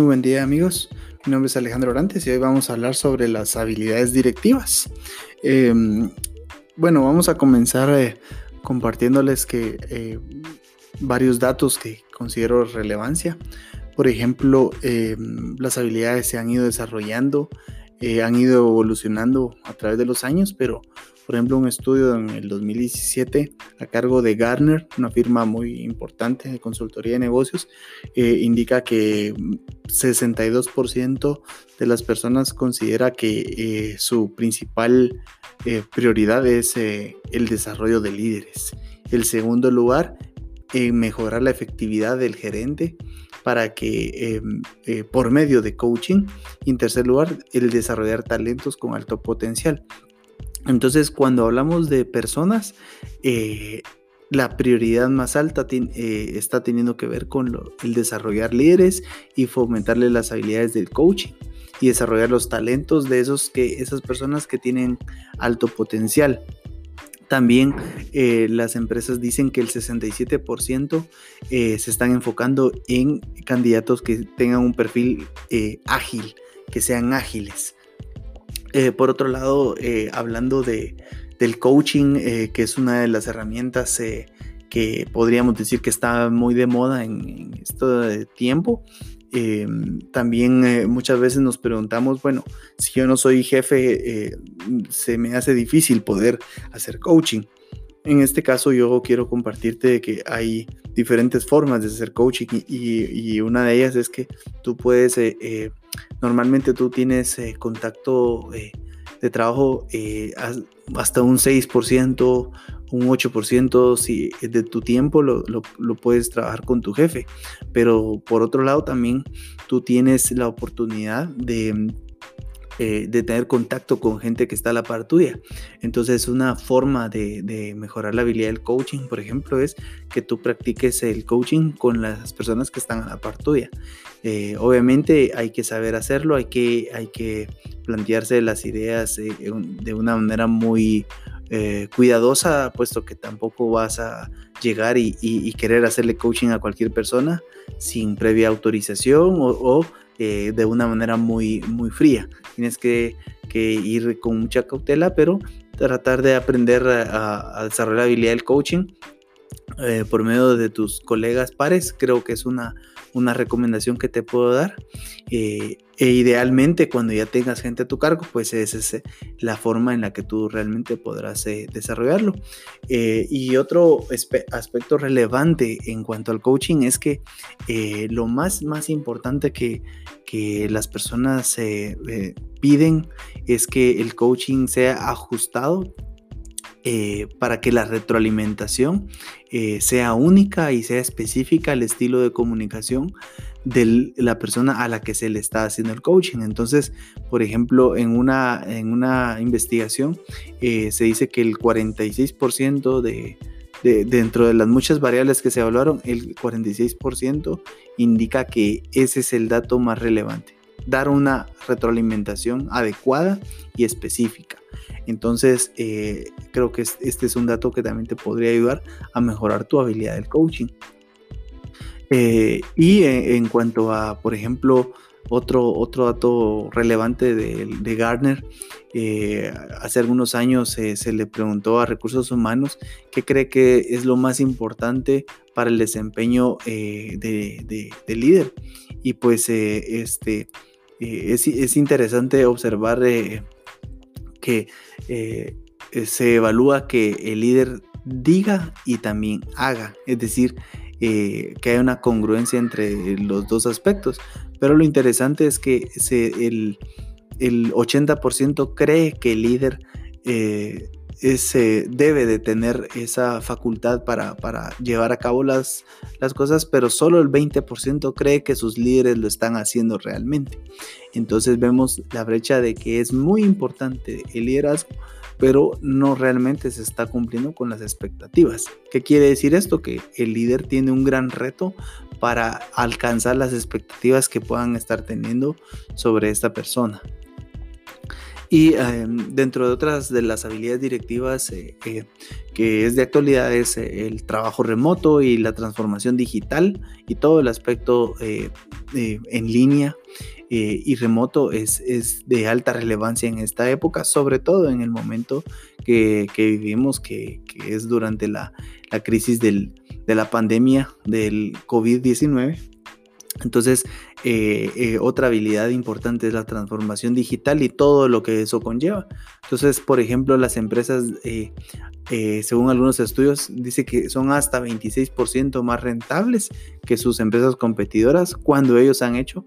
Muy buen día amigos, mi nombre es Alejandro Orantes y hoy vamos a hablar sobre las habilidades directivas. Em, bueno, vamos a comenzar eh, compartiéndoles que eh, varios datos que considero relevancia. Por ejemplo, em, las habilidades se han ido desarrollando, eh, han ido evolucionando a través de los años, pero por ejemplo, un estudio en el 2017 a cargo de Gartner, una firma muy importante de consultoría de negocios, eh, indica que 62% de las personas considera que eh, su principal eh, prioridad es el desarrollo de líderes. El segundo lugar, mejorar la efectividad del gerente para que por medio de coaching, y en tercer lugar, el desarrollar talentos con alto potencial. Entonces, cuando hablamos de personas, eh, la prioridad más alta eh, está teniendo que ver con el desarrollar líderes y fomentarle las habilidades del coaching y desarrollar los talentos de esos que, esas personas que tienen alto potencial. También eh, las empresas dicen que el 67% se están enfocando en candidatos que tengan un perfil ágil, que sean ágiles. Eh, por otro lado, eh, hablando de, del coaching, eh, que es una de las herramientas que podríamos decir que está muy de moda en, este tiempo, también muchas veces nos preguntamos, bueno, si yo no soy jefe, se me hace difícil poder hacer coaching. En este caso yo quiero compartirte que hay diferentes formas de hacer coaching y, una de ellas es que tú puedes Normalmente tú tienes eh, contacto eh, de trabajo eh, hasta un 6%, un 8% si de tu tiempo lo, lo, puedes trabajar con tu jefe. Pero por otro lado también tú tienes la oportunidad de eh, de tener contacto con gente que está a la par tuya. Entonces, una forma de, mejorar la habilidad del coaching, por ejemplo, es que tú practiques el coaching con las personas que están a la par tuya. Eh, obviamente hay que saber hacerlo, hay que, hay que plantearse las ideas eh, de una manera muy cuidadosa, puesto que tampoco vas a llegar y, querer hacerle coaching a cualquier persona sin previa autorización o eh, de una manera muy, muy fría. Tienes que, ir con mucha cautela, pero tratar de aprender a, desarrollar la habilidad del coaching eh, por medio de tus colegas pares, creo que es una, una recomendación que te puedo dar. Eh, e idealmente cuando ya tengas gente a tu cargo, pues esa es la forma en la que tú realmente podrás desarrollarlo. y otro aspecto relevante en cuanto al coaching es que lo más, más importante que, que las personas eh, piden es que el coaching sea ajustado eh, para que la retroalimentación eh, sea única y sea específica al estilo de comunicación de la persona a la que se le está haciendo el coaching. Entonces, por ejemplo, en una, en una investigación se dice que el 46% de, dentro de las muchas variables que se evaluaron, el 46% indica que ese es el dato más relevante. Dar una retroalimentación adecuada y específica. Entonces, eh, creo que este es un dato que también te podría ayudar a mejorar tu habilidad del coaching. Eh, y en, cuanto a, por ejemplo, otro, otro dato relevante de, de Gardner, eh, hace algunos años se le preguntó a recursos humanos qué cree que es lo más importante para el desempeño eh, de, líder. Y pues eh, es, es, interesante observar que se evalúa que el líder diga y también haga, es decir, que hay una congruencia entre los dos aspectos. Pero lo interesante es que el, 80% cree que el líder eh, debe de tener esa facultad para, llevar a cabo las, las, cosas, pero solo el 20% cree que sus líderes lo están haciendo realmente. Entonces vemos la brecha de que es muy importante el liderazgo, pero no realmente se está cumpliendo con las expectativas. ¿Qué quiere decir esto? Que el líder tiene un gran reto para alcanzar las expectativas que puedan estar teniendo sobre esta persona. Y em, dentro de otras de las habilidades directivas eh, eh, que es de actualidad es eh, el trabajo remoto y la transformación digital y todo el aspecto en línea y remoto es, es, de alta relevancia en esta época, sobre todo en el momento que, que vivimos, que, que, es durante la, la crisis del, de la pandemia del COVID-19. Entonces, eh, eh, otra habilidad importante es la transformación digital y todo lo que eso conlleva. Entonces, por ejemplo, las empresas, eh, según algunos estudios, dice que son hasta 26% más rentables que sus empresas competidoras cuando ellos han hecho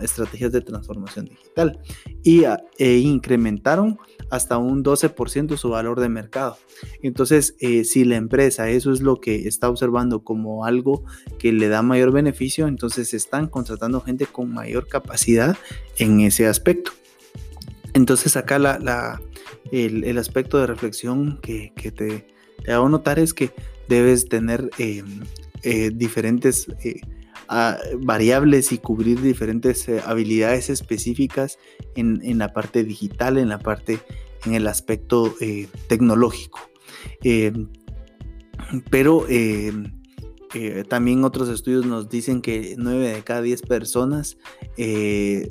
estrategias de transformación digital y ah, e incrementaron hasta un 12% su valor de mercado. Entonces, eh, si la empresa eso es lo que está observando como algo que le da mayor beneficio, entonces están contratando gente con mayor capacidad en ese aspecto. Entonces, acá la, el, aspecto de reflexión que, te, hago notar es que debes tener eh, eh, diferentes variables y cubrir diferentes eh, habilidades específicas en, la parte digital, en la parte, en el aspecto eh, tecnológico. Eh, también otros estudios nos dicen que 9 de cada 10 personas eh,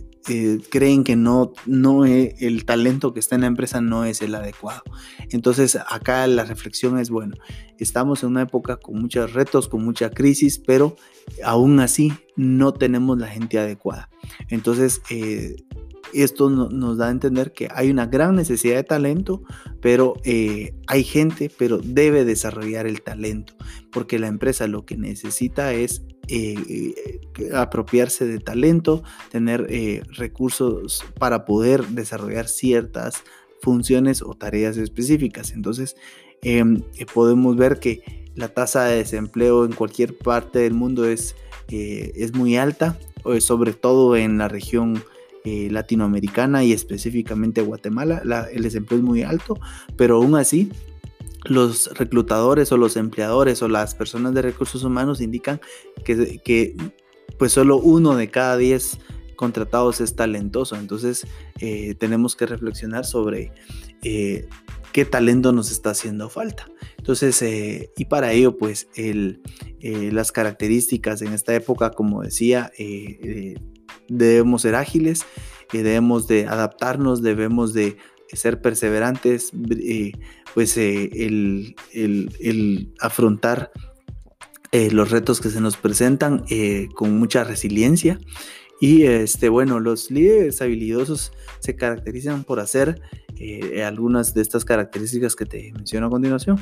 creen que no, no el talento que está en la empresa no es el adecuado. Entonces acá la reflexión es, bueno, estamos en una época con muchos retos, con mucha crisis, pero aún así no tenemos la gente adecuada. Entonces, eh, esto nos da a entender que hay una gran necesidad de talento, pero eh, hay gente, pero debe desarrollar el talento, porque la empresa lo que necesita es eh, apropiarse de talento, tener eh, recursos para poder desarrollar ciertas funciones o tareas específicas. Entonces, em, podemos ver que la tasa de desempleo en cualquier parte del mundo es, es muy alta, sobre todo en la región eh, latinoamericana y específicamente Guatemala, el desempleo es muy alto, pero aún así los reclutadores o los empleadores o las personas de recursos humanos indican que, que pues solo uno de cada diez contratados es talentoso. Entonces eh, tenemos que reflexionar sobre eh, qué talento nos está haciendo falta. Entonces, y para ello, pues el, las características en esta época, como decía, debemos ser ágiles, eh, debemos de adaptarnos, debemos de ser perseverantes, eh, pues eh, el, afrontar los retos que se nos presentan con mucha resiliencia. Y este, bueno, los líderes habilidosos se caracterizan por hacer algunas de estas características que te menciono a continuación.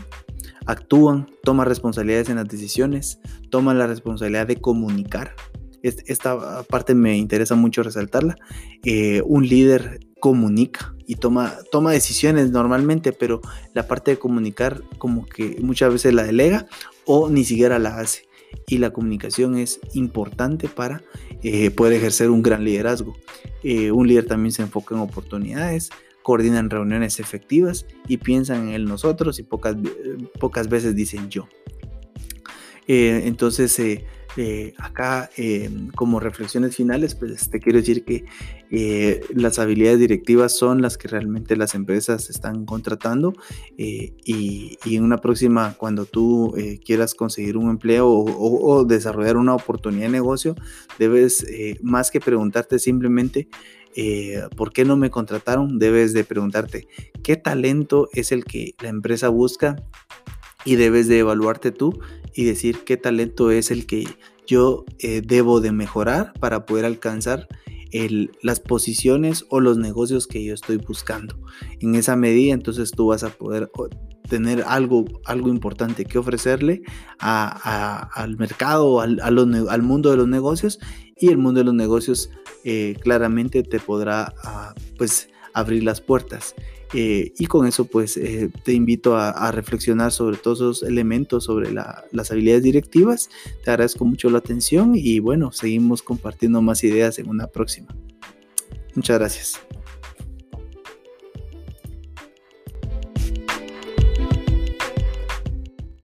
Actúan, toman responsabilidades en las decisiones, toman la responsabilidad de comunicar, esta parte me interesa mucho resaltarla. Eh, un líder comunica y toma, toma decisiones normalmente, pero la parte de comunicar como que muchas veces la delega o ni siquiera la hace. Y la comunicación es importante para eh, poder ejercer un gran liderazgo. Eh, un líder también se enfoca en oportunidades, coordina en reuniones efectivas y piensan en el nosotros y pocas, pocas veces dicen yo. entonces, eh, acá, em, como reflexiones finales, pues te quiero decir que eh, las habilidades directivas son las que realmente las empresas están contratando eh, y, en una próxima, cuando tú quieras conseguir un empleo o, desarrollar una oportunidad de negocio, debes más que preguntarte simplemente ¿por qué no me contrataron? Debes de preguntarte qué talento es el que la empresa busca y debes de evaluarte tú y decir qué talento es el que yo eh, debo de mejorar para poder alcanzar las posiciones o los negocios que yo estoy buscando. En esa medida, entonces tú vas a poder tener algo, algo importante que ofrecerle al mercado, al, al, mundo de los negocios y el mundo de los negocios eh, claramente te podrá ah, pues abrir las puertas. Eh, y con eso pues eh, te invito a, reflexionar sobre todos esos elementos, sobre las habilidades directivas. Te agradezco mucho la atención y bueno, seguimos compartiendo más ideas en una próxima. Muchas gracias.